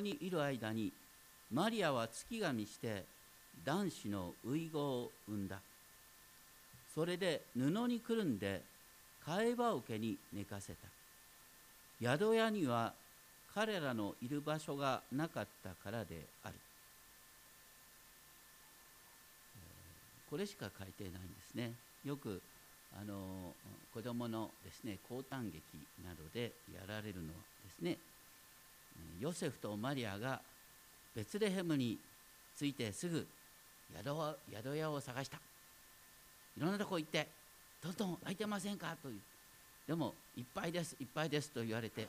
にいる間にマリアは月が満ちて男子の遺語を産んだ。それで布にくるんで替え羽桶に寝かせた。宿屋には彼らのいる場所がなかったからである。これしか書いてないんですね。よくあの子供のですね高短劇などでやられるのですね。ヨセフとマリアがベツレヘムに着いてすぐ宿屋を探した。いろんなとこ行ってどんどん空いてませんか？というでもいっぱいですいっぱいですと言われて。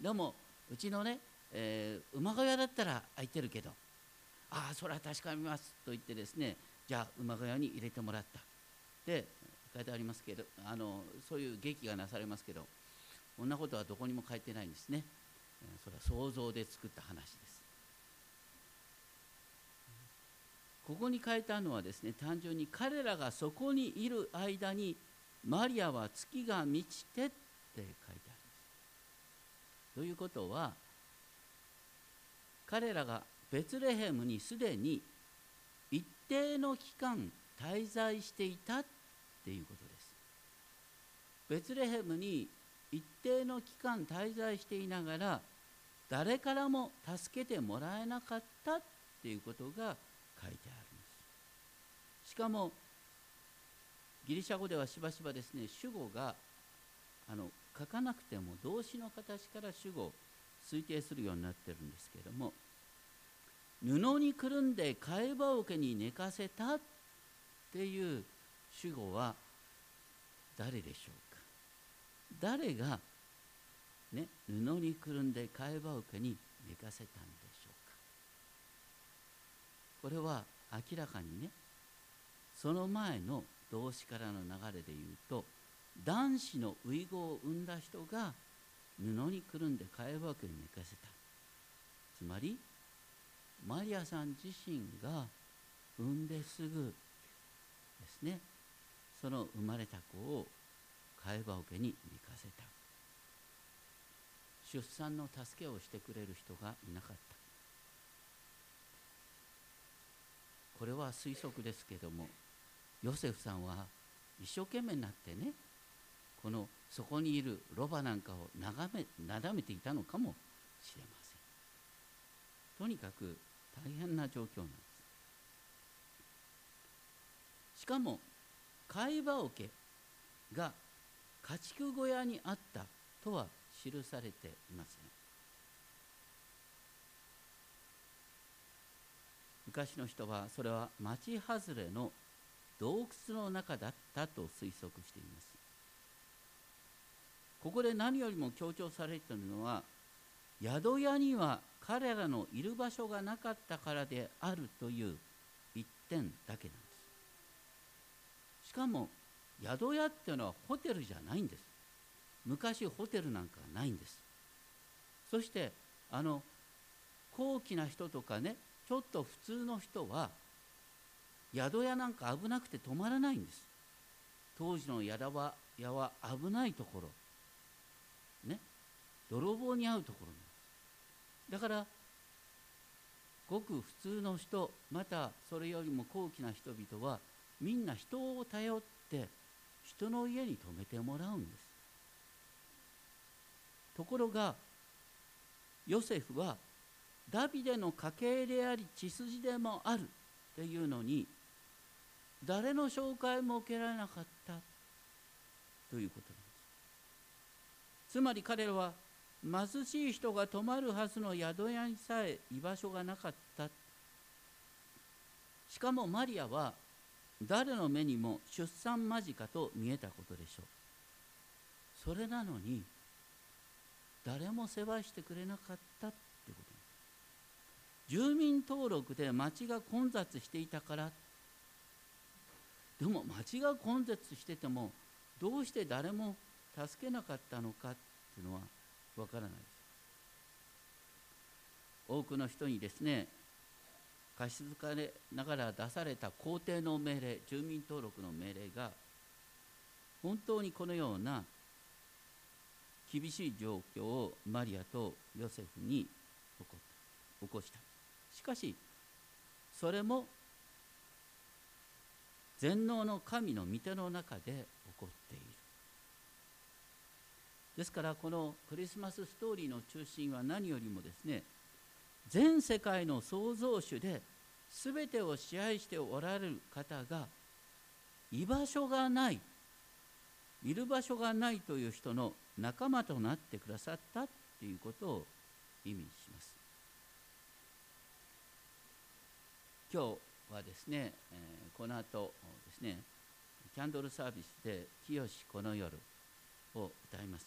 でもうちのね、えー、馬小屋だったら空いてるけどああそれは確かめますと言ってですね。じゃあ馬小屋に入れてもらった。で書いてありますけどあのそういう劇がなされますけど。こんなことはどこにも書いてないんですね。それは想像で作った話です。ここに書いたのはですね単純に彼らがそこにいる間にマリアは月が満ちてって書いてあります。ということは彼らがベツレヘムにすでに一定の期間滞在していたっていうことです。ベツレヘムに一定の期間滞在していながら誰からも助けてもらえなかったっていうことが書いてあるんです。しかもギリシャ語ではしばしばですね主語があの書かなくても動詞の形から主語を推定するようになってるんですけれども布にくるんで替え羽桶に寝かせたっていう主語は誰でしょう誰が、ね、布にくるんで替え羽桶に寝かせたんでしょうか。これは明らかにねその前の動詞からの流れで言うと男子の遺語を生んだ人が布にくるんで替え羽桶に寝かせた。つまりマリアさん自身が産んですぐですねその生まれた子を替え羽桶に寝かせた。出産の助けをしてくれる人がいなかった。これは推測ですけどもヨセフさんは一生懸命になってねこのそこにいるロバなんかを眺めなだめていたのかもしれません。とにかく大変な状況なんです。しかも貝羽桶が家畜小屋にあったとは記されていません昔の人はそれは町外れの洞窟の中だったと推測しています。ここで何よりも強調されているのは宿屋には彼らのいる場所がなかったからであるという一点だけなんです。しかも宿屋っていうのはホテルじゃないんです。昔ホテルなんかないんです。そしてあの高貴な人とかねちょっと普通の人は宿屋なんか危なくて泊まらないんです。当時の宿屋は危ないところ。ね。泥棒に遭うところなんです。だからごく普通の人またそれよりも高貴な人々はみんな人を頼って人の家に泊めてもらうんです。ところがヨセフはダビデの家系であり血筋でもあるっていうのに誰の紹介も受けられなかったということなんです。つまり彼らは貧しい人が泊まるはずの宿屋にさえ居場所がなかった。しかもマリアは誰の目にも出産間近と見えたことでしょう。それなのに誰も世話してくれなかったってこと。住民登録で町が混雑していたから。でも町が混雑しててもどうして誰も助けなかったのかっていうのはわからないです。多くの人にですね貸し付かれながら出された公邸の命令住民登録の命令が本当にこのような厳しい状況をマリアとヨセフに起こったこした。しかしそれも全能の神の御手の中で起こっている。ですからこのクリスマスストーリーの中心は何よりもですね全世界の創造主で全てを支配しておられる方が居場所がないいる場所がないという人の仲間となってくださったということを意味します。今日はですね、えー、この後ですねキャンドルサービスで「清この夜」を歌います。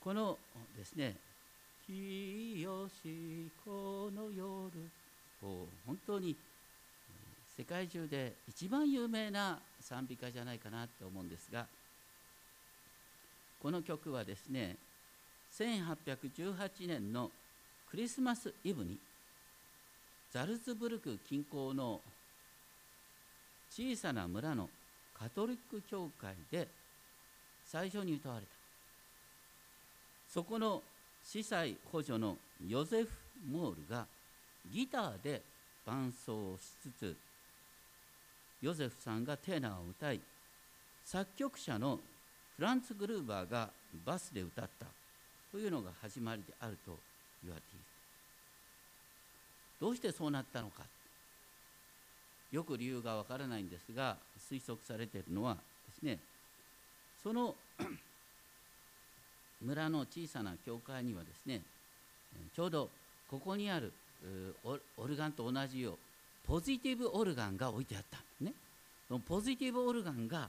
このですね「清しこの夜」を本当に世界中で一番有名な賛美歌じゃないかなと思うんですがこの曲はですね1818年のクリスマスイブにザルツブルク近郊の小さな村のカトリック教会で最初に歌われた。そこの司祭補助のヨゼフ・モールがギターで伴奏をしつつヨゼフさんがテーナーを歌い作曲者のフランツ・グルーバーがバスで歌ったというのが始まりであると言われているどうしてそうなったのか。よく理由がわからないんですが推測されているのはですねその 村の小さな教会にはですねちょうどここにあるオルガンと同じようポジティブオルガンが置いてあったね。そのポジティブオルガンが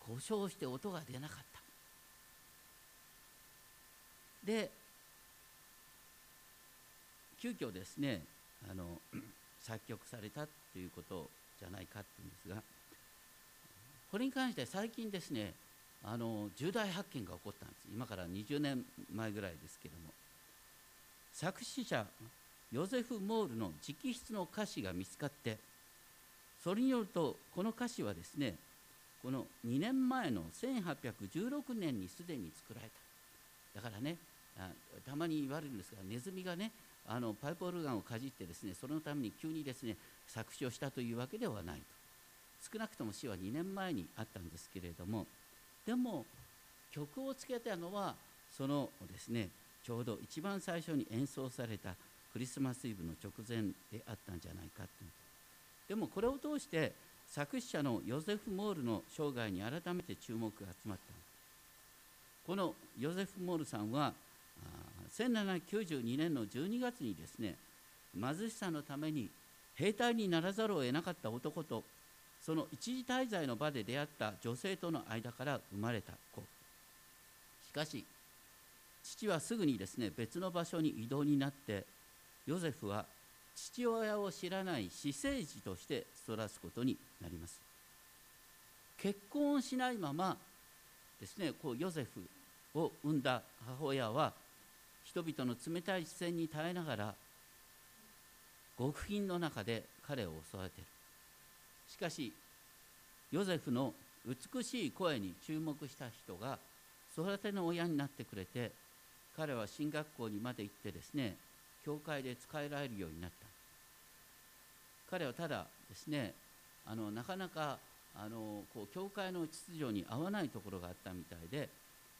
故障して音が出なかった。で急遽ですねあの 作曲されたということじゃないかっていうんですがこれに関して最近ですねあの重大発見が起こったんです。今から20年前ぐらいですけども。作詞者ヨゼフ・モールの直筆の歌詞が見つかってそれによるとこの歌詞はですねこの2年前の1816年にすでに作られた。だからねたまに言われるんですがネズミがねあのパイプオルガンをかじってですねそのために急にですね作詞をしたというわけではないと。少なくとも死は2年前にあったんですけれどもでも曲をつけたのはそのですねちょうど一番最初に演奏されたクリスマスイブの直前であったんじゃないかとでもこれを通して作詞者のヨゼフ・モールの生涯に改めて注目が集まった。このヨゼフ・モールさんは1792年の12月にですね貧しさのために兵隊にならざるを得なかった男とその一時滞在の場で出会った女性との間から生まれた子。しかし父はすぐにですね別の場所に移動になってヨゼフは父親を知らない私生児として育つことになります。結婚をしないままですねこうヨゼフを産んだ母親は人々の冷たい視線に耐えながら極貧の中で彼を育てる。しかしヨゼフの美しい声に注目した人が育ての親になってくれて彼は進学校にまで行ってですね教会で使えられるようになった。彼はただですねあのなかなかあのこう教会の秩序に合わないところがあったみたいで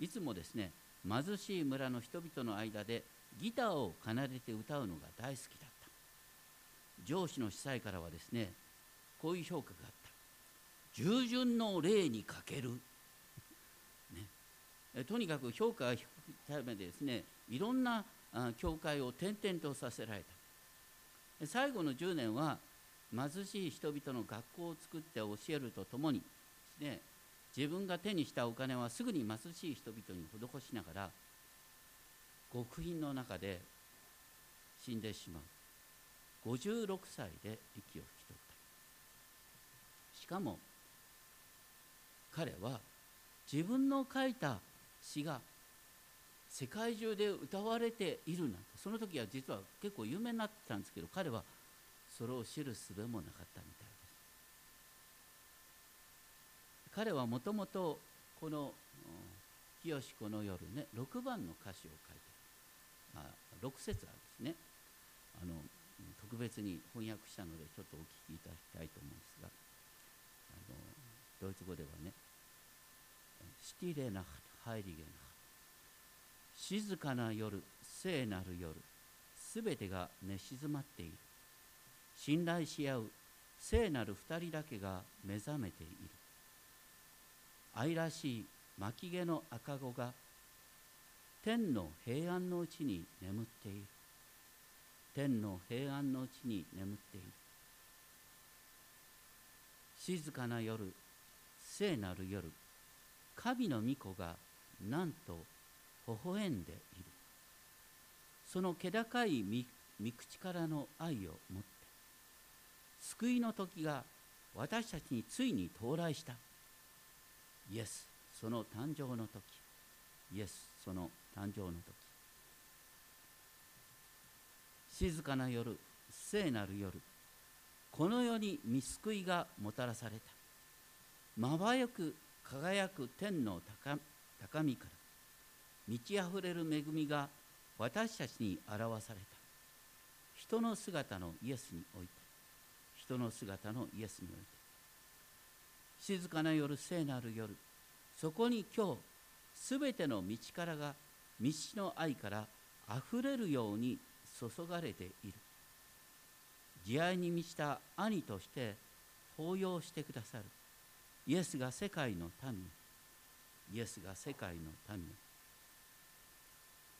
いつもですね貧しい村の人々の間でギターを奏でて歌うのが大好きだった。上司の司祭からはですねこういう評価があった。従順の礼に欠ける、ね、とにかく評価が低いためですねいろんな教会を転々とさせられた。最後の10年は貧しい人々の学校を作って教えるとともにですね自分が手にしたお金はすぐに貧しい人々に施しながら極貧の中で死んでしまう。56歳で息を引かも彼は自分の書いた詩が世界中で歌われているなんてその時は実は結構有名になってたんですけど彼はそれを知る術もなかったみたいです。彼はもともとこの「清この夜ね」6番の歌詞を書いて、あ、6節あるんですね。あの特別に翻訳したのでちょっとお聞きいただきたいと思うんですが。ドイツ語ではね「シティレナハハイリゲナハ」静かな夜聖なる夜すべてが寝静まっている。信頼し合う聖なる二人だけが目覚めている。愛らしい巻毛の赤子が天の平安のうちに眠っている。天の平安のうちに眠っている。静かな夜聖なる夜神の御子がなんと微笑んでいる。その気高い御口からの愛を持って救いの時が私たちについに到来した。イエスその誕生の時。イエスその誕生の時。静かな夜聖なる夜この世に見救いがもたらされた。まばゆく輝く天の高高みから満ち溢れる恵みが私たちに表された。人の姿のイエスにおいて人の姿のイエスにおいて静かな夜聖なる夜そこに今日すべての道からが道の愛からあふれるように注がれている。慈愛に満ちた兄として抱擁してくださる。イエスが世界の民。イエスが世界の民。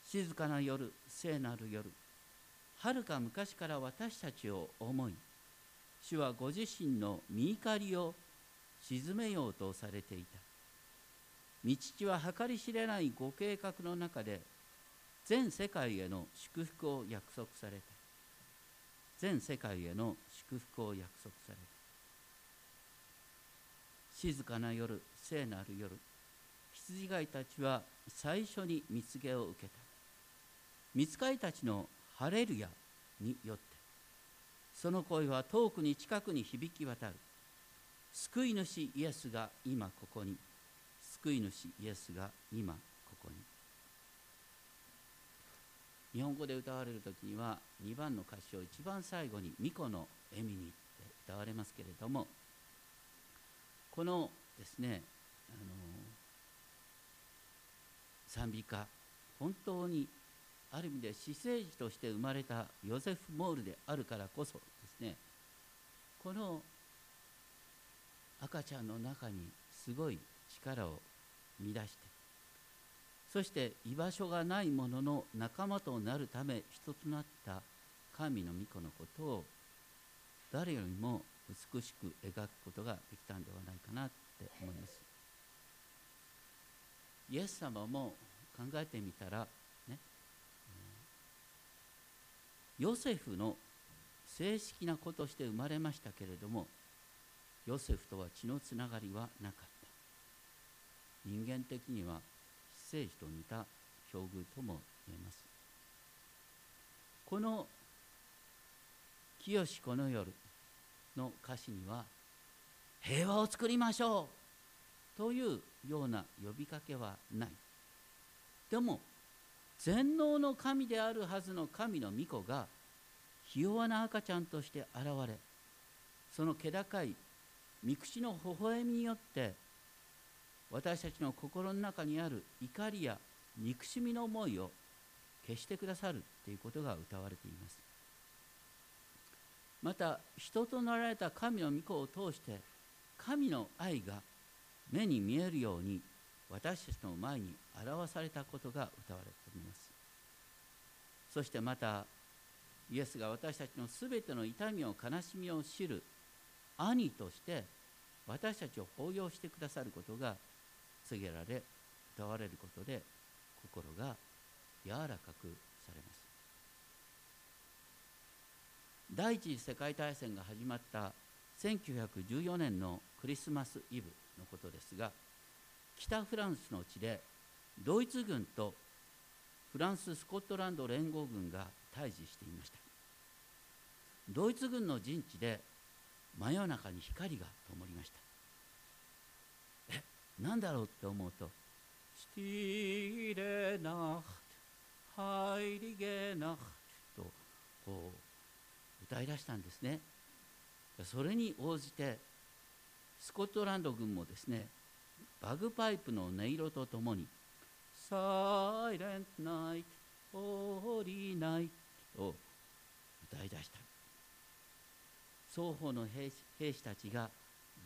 静かな夜聖なる夜。はるか昔から私たちを思い主はご自身の身怒りを鎮めようとされていた。道地は計り知れないご計画の中で全世界への祝福を約束された。全世界への祝福を約束された静かな夜聖なる夜羊飼いたちは最初に見告げを受けた。見つかりたちの「ハレルヤ」によって。その声は遠くに近くに響き渡る。救い主イエスが今ここに。救い主イエスが今ここに。日本語で歌われる時には2番の歌詞を一番最後に「巫女の笑みに」って歌われますけれどもこのですねあの賛美歌本当にある意味で私生児として生まれたヨゼフ・モールであるからこそですねこの赤ちゃんの中にすごい力を見出してそして居場所がないものの仲間となるため一つなった神の御子のことを誰よりも美しく描くことができたんではないかなって思います。イエス様も考えてみたらねヨセフの正式な子として生まれましたけれどもヨセフとは血のつながりはなかった。人間的には聖児と似た境遇とも言えます。この「清しこの夜」の歌詞には「平和を作りましょう」というような呼びかけはない。でも全能の神であるはずの神の御子がひ弱な赤ちゃんとして現れその気高い御口の微笑みによって私たちの心の中にある怒りや憎しみの思いを消してくださるということが歌われています。また人となられた神の御子を通して神の愛が目に見えるように私たちの前に表されたことが歌われています。そしてまたイエスが私たちのすべての痛みを悲しみを知る兄として私たちを抱擁してくださることが告げられ歌われることで心が柔らかくされます。第一次世界大戦が始まった1914年のクリスマスイブのことですが北フランスの地でドイツ軍とフランス・スコットランド連合軍が対峙していました。ドイツ軍の陣地で真夜中に光が灯りました。何だろうって思うと「シティレナハイリゲナとこう歌い出したんですね。それに応じてスコットランド軍もですねバグパイプの音色とともに「サイレントナイトホーリーナイト」を歌い出した。双方の兵士兵士たちが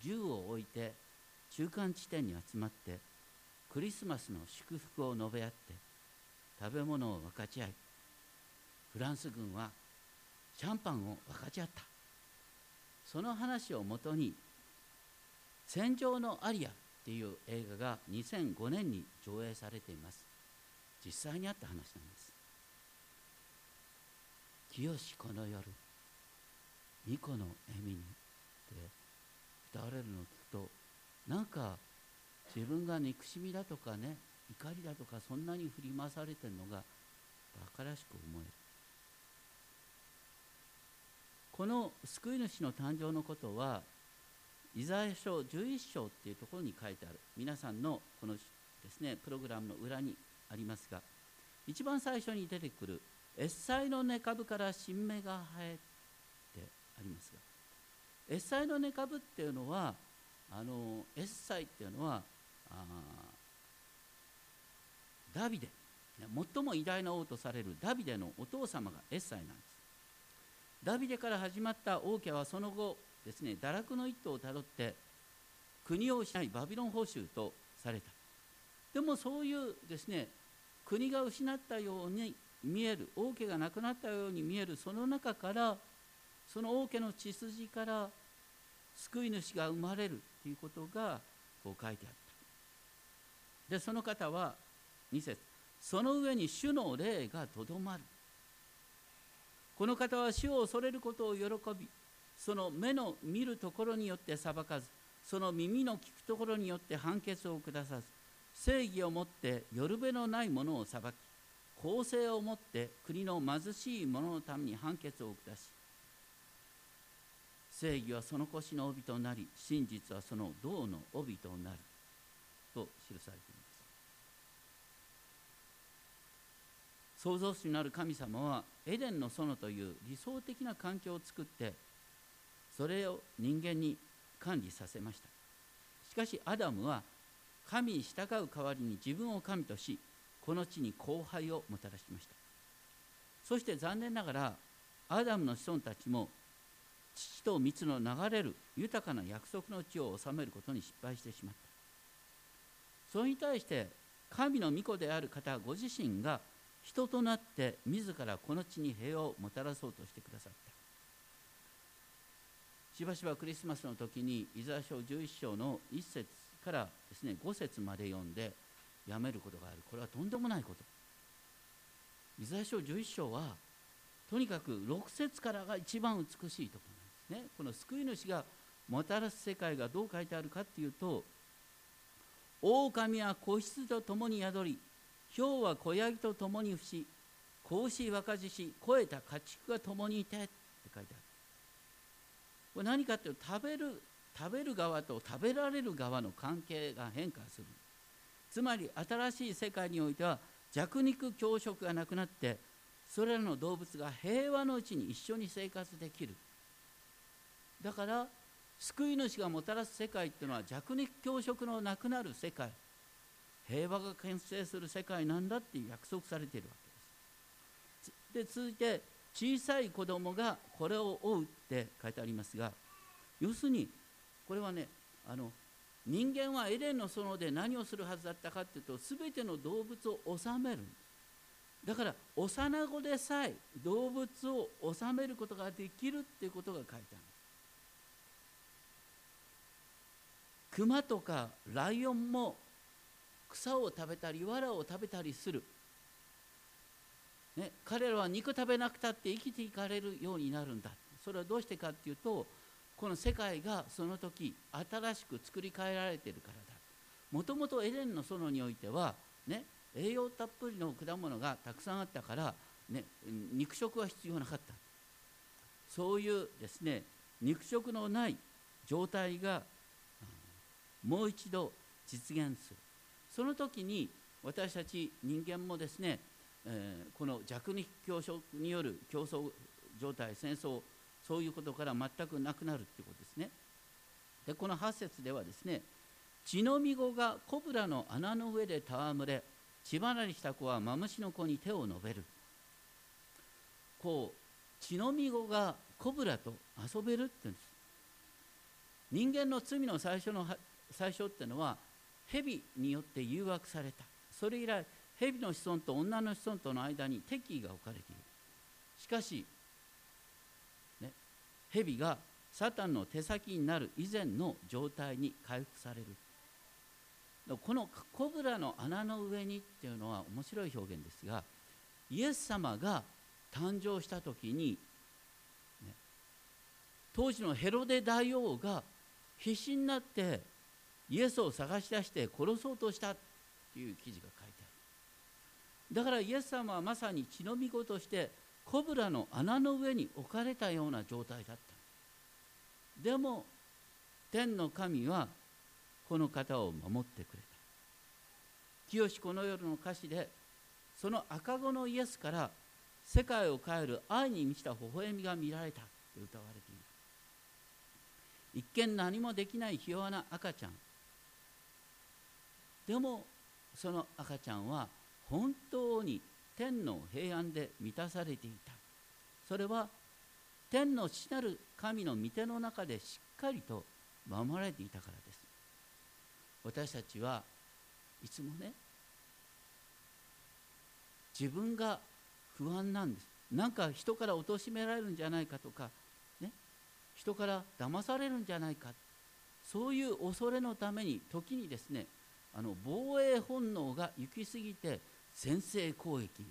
銃を置いて中間地点に集まってクリスマスの祝福を述べ合って食べ物を分かち合いフランス軍はシャンパンを分かち合った。その話をもとに「戦場のアリア」っていう映画が2005年に上映されています。実際にあった話なんです。清しこの夜巫女の笑みにって歌われるのなんか自分が憎しみだとかね怒りだとかそんなに振り回されてるのが馬鹿らしく思える。この救い主の誕生のことはイザヤ書11章っていうところに書いてある皆さんのこのですねプログラムの裏にありますが一番最初に出てくる「エッサイの根株から新芽が生え」ってありますがエッサイの根株っていうのはあのエッサイっていうのはダビデ。最も偉大な王とされるダビデのお父様がエッサイなんです。ダビデから始まった王家はその後ですね堕落の一途をたどって国を失いバビロン報酬とされた。でもそういうですね国が失ったように見える王家がなくなったように見えるその中からその王家の血筋から救い主が生まれる。ということがこう書いてあった。でその方は2節その上に主の霊がとどまる。この方は主を恐れることを喜びその目の見るところによって裁かずその耳の聞くところによって判決を下さず正義をもって夜べのないものを裁き公正をもって国の貧しい者のために判決を下し正義はその腰の帯となり真実はその銅の帯となる。と記されています。創造主なる神様はエデンの園という理想的な環境を作ってそれを人間に管理させました。しかしアダムは神に従う代わりに自分を神としこの地に荒廃をもたらしました。そして残念ながらアダムの子孫たちも父と蜜の流れる豊かな約束の地を治めることに失敗してしまった。それに対して神の御子である方ご自身が人となって自らこの地に平和をもたらそうとしてくださった。しばしばクリスマスの時にイザヤ書11章の1節からですね5節まで読んでやめることがある。これはとんでもないこと。イザヤ書11章はとにかく6節からが一番美しいところ。ねこの救い主がもたらす世界がどう書いてあるかっていうと狼は子羊と共に宿り豹は子ヤギと共に伏し子牛若獅子肥えた家畜が共にいてって書いてある。これ何かっていうと食べる食べる側と食べられる側の関係が変化する。つまり新しい世界においては弱肉強食がなくなってそれらの動物が平和のうちに一緒に生活できる。だから救い主がもたらす世界っていうのは弱肉強食のなくなる世界。平和が牽制する世界なんだって約束されているわけです。で続いて小さい子供がこれを追うって書いてありますが要するにこれはねあの人間はエレンの園で何をするはずだったかっていうと全ての動物を治める。だから幼子でさえ動物を治めることができるっていうことが書いてある。熊とかライオンも草を食べたり藁を食べたりする。ね、彼らは肉食べなくたって生きていかれるようになるんだ。それはどうしてかっていうとこの世界がその時新しく作り変えられてるからだ。もともとエデンの園においては、ね、栄養たっぷりの果物がたくさんあったから、ね、肉食は必要なかった。そういうですね肉食のない状態がもう一度実現する。その時に私たち人間もですねえー、この弱肉強食による競争状態戦争そういうことから全くなくなるっていうことですね。でこの8節ではですね血のみ子がコブラの穴の上で戯れ血離れした子はマムシの子に手を伸べる。こう血のみ子がコブラと遊べるって言うんです。人間の罪の最初の最初っていうのは蛇によって誘惑された。それ以来蛇の子孫と女の子孫との間に敵意が置かれている。しかし、ね、蛇がサタンの手先になる以前の状態に回復される。このコブラの穴の上にっていうのは面白い表現ですがイエス様が誕生した時に、ね、当時のヘロデ大王が必死になってイエスを探し出して殺そうとしたという記事が書いてある。だからイエス様はまさに血のみ子としてコブラの穴の上に置かれたような状態だった。でも天の神はこの方を守ってくれた。清この夜の歌詞でその赤子のイエスから世界を変える愛に満ちた微笑みが見られたと歌われている。一見何もできないひ弱な赤ちゃん。でもその赤ちゃんは本当に天の平安で満たされていた。それは天の父なる神の御手の中でしっかりと守られていたからです。私たちはいつもね自分が不安なんです。なんか人から貶められるんじゃないかとかね人から騙されるんじゃないか。そういう恐れのために時にですねあの防衛本能が行き過ぎて先制攻撃、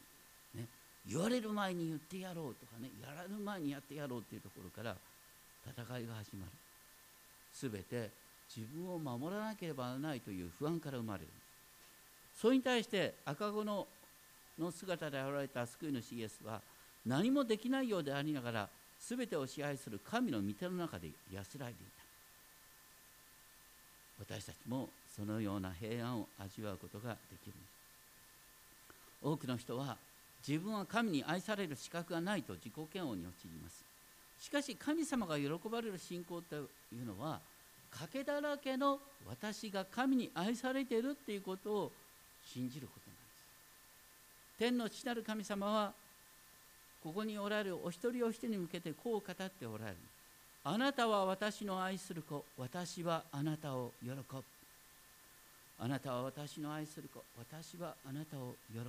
ね、言われる前に言ってやろうとかねやられる前にやってやろうっていうところから戦いが始まる。全て自分を守らなければならないという不安から生まれる。それに対して赤子のの姿で現れた救い主イエスは何もできないようでありながら全てを支配する神の御手の中で安らいでいた。私たちもそのような平安を味わうことができる。多くの人は自分は神に愛される資格がないと自己嫌悪に陥ります。しかし神様が喜ばれる信仰というのは賭けだらけの私が神に愛されているっていうことを信じることなんです。天の父なる神様はここにおられるお一人お一人に向けてこう語っておられる。あなたは私の愛する子私はあなたを喜ぶ。あなたは私の愛する子。私はあなたを喜ぶ。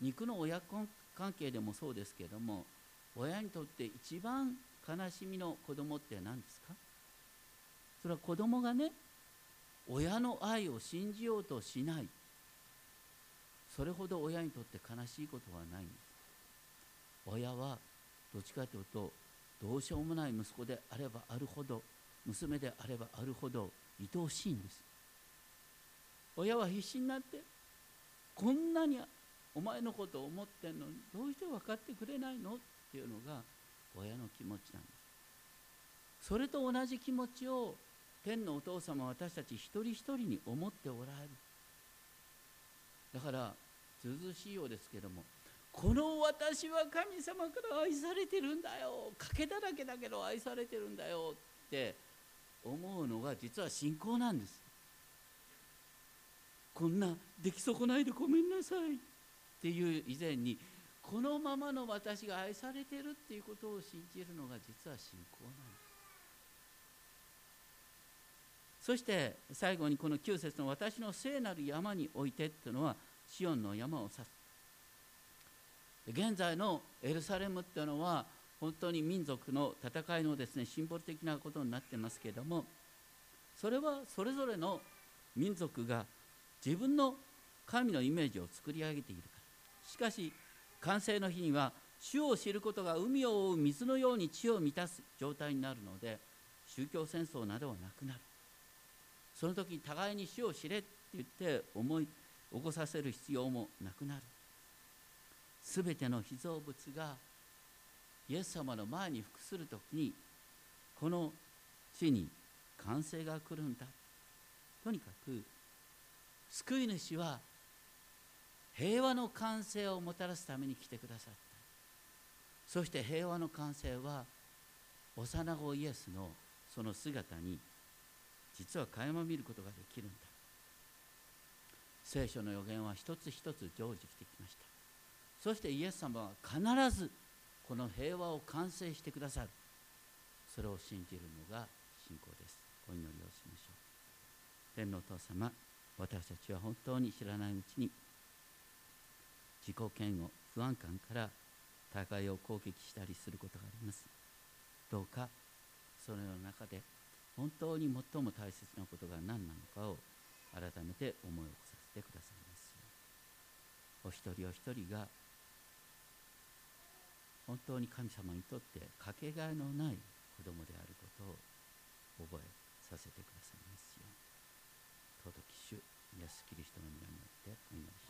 肉の親子関係でもそうですけれども親にとって一番悲しみの子供って何ですか？それは子供がね親の愛を信じようとしない。それほど親にとって悲しいことはないんです。親はどっちかというとどうしようもない息子であればあるほど娘であればあるほど愛おしいんです。親は必死になってこんなにお前のことを思ってんのにどうして分かってくれないの？っていうのが親の気持ちなんです。それと同じ気持ちを天のお父様私たち一人一人に思っておられる。だからずずしいようですけどもこの私は神様から愛されてるんだよ。賭けだらけだけど愛されてるんだよって思うのが実は信仰なんです。こんな出来損ないでごめんなさいっていう以前にこのままの私が愛されてるっていうことを信じるのが実は信仰なんです。そして最後にこの9節の私の聖なる山においてっていうのはシオンの山を指す。現在のエルサレムっていうのは本当に民族の戦いのですねシンボル的なことになってますけれどもそれはそれぞれの民族が自分の神のイメージを作り上げているから。しかし完成の日には主を知ることが海を覆う水のように地を満たす状態になるので宗教戦争などはなくなる。その時互いに主を知れって言って思い起こさせる必要もなくなる。すべての被造物がイエス様の前に服する時にこの地に完成が来るんだ。とにかく救い主は平和の完成をもたらすために来てくださった。そして平和の完成は幼子イエスのその姿に実は垣間見ることができるんだ。聖書の予言は一つ一つ成就してきました。そしてイエス様は必ずこの平和を完成してくださる。それを信じるのが信仰です。お祈りをしましょう。天皇お父様。私たちは本当に知らないうちに自己嫌悪不安感から互いを攻撃したりすることがあります。どうかそのような中で本当に最も大切なことが何なのかを改めて思い起こさせてくださいます。お一人お一人が本当に神様にとってかけがえのない子供であることを覚えさせてくださいますよう尊き主イエス・キリストの皆によってお祈りし。ます